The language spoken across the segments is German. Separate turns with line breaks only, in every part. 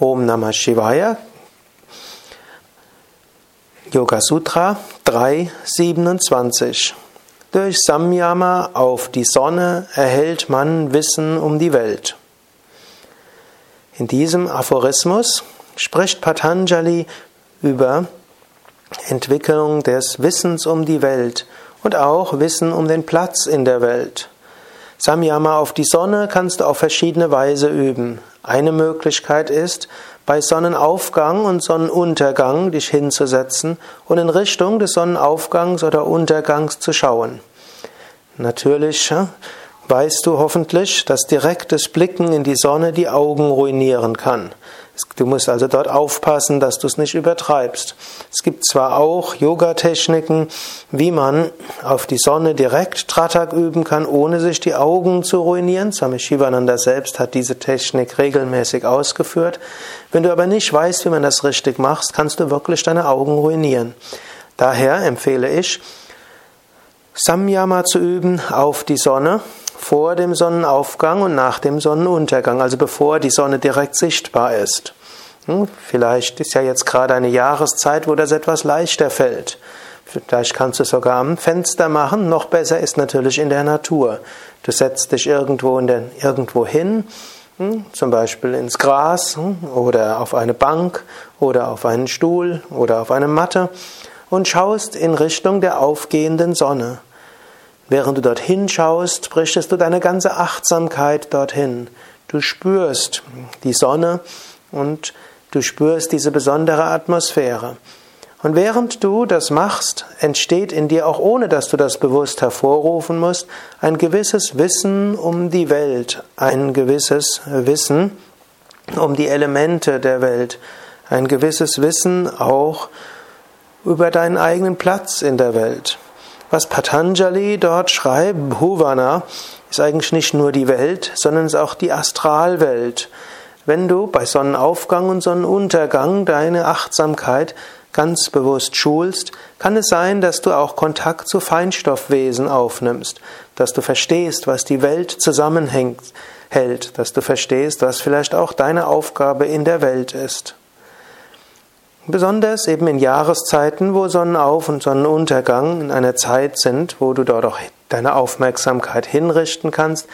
Om Namah Shivaya. Yoga Sutra 3.27 Durch Samyama auf die Sonne erhält man Wissen um die Welt. In diesem Aphorismus spricht Patanjali über Entwicklung des Wissens um die Welt und auch Wissen um den Platz in der Welt. Samyama auf die Sonne kannst du auf verschiedene Weise üben. Eine Möglichkeit ist, bei Sonnenaufgang und Sonnenuntergang dich hinzusetzen und in Richtung des Sonnenaufgangs oder Untergangs zu schauen. Natürlich weißt du hoffentlich, dass direktes Blicken in die Sonne die Augen ruinieren kann. Du musst also dort aufpassen, dass du es nicht übertreibst. Es gibt zwar auch Yoga-Techniken, wie man auf die Sonne direkt Tratak üben kann, ohne sich die Augen zu ruinieren. Swami Shivananda selbst hat diese Technik regelmäßig ausgeführt. Wenn du aber nicht weißt, wie man das richtig macht, kannst du wirklich deine Augen ruinieren. Daher empfehle ich, Samyama zu üben auf die Sonne vor dem Sonnenaufgang und nach dem Sonnenuntergang, also bevor die Sonne direkt sichtbar ist. Hm, vielleicht ist ja jetzt gerade eine Jahreszeit, wo das etwas leichter fällt. Vielleicht kannst du es sogar am Fenster machen. Noch besser ist natürlich in der Natur. Du setzt dich irgendwo, in der, irgendwo hin, hm, zum Beispiel ins Gras hm, oder auf eine Bank oder auf einen Stuhl oder auf eine Matte und schaust in Richtung der aufgehenden Sonne. Während du dorthin schaust, richtest du deine ganze Achtsamkeit dorthin. Du spürst die Sonne und du spürst diese besondere Atmosphäre. Und während du das machst, entsteht in dir, auch ohne dass du das bewusst hervorrufen musst, ein gewisses Wissen um die Welt, ein gewisses Wissen um die Elemente der Welt, ein gewisses Wissen auch über deinen eigenen Platz in der Welt. Was Patanjali dort schreibt, Bhuvana, ist eigentlich nicht nur die Welt, sondern ist auch die Astralwelt. Wenn du bei Sonnenaufgang und Sonnenuntergang deine Achtsamkeit ganz bewusst schulst, kann es sein, dass du auch Kontakt zu Feinstoffwesen aufnimmst, dass du verstehst, was die Welt zusammenhängt, hält, dass du verstehst, was vielleicht auch deine Aufgabe in der Welt ist. Besonders eben in Jahreszeiten, wo Sonnenauf- und Sonnenuntergang in einer Zeit sind, wo du dort auch deine Aufmerksamkeit hinrichten kannst,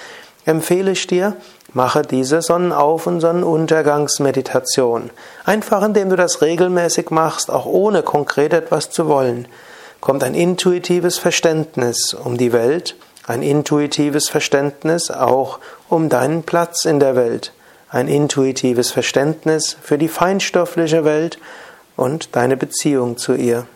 empfehle ich dir, mache diese Sonnenauf- und Sonnenuntergangsmeditation. Einfach indem du das regelmäßig machst, auch ohne konkret etwas zu wollen, kommt ein intuitives Verständnis um die Welt, ein intuitives Verständnis auch um deinen Platz in der Welt, ein intuitives Verständnis für die feinstoffliche Welt und deine Beziehung zu ihr.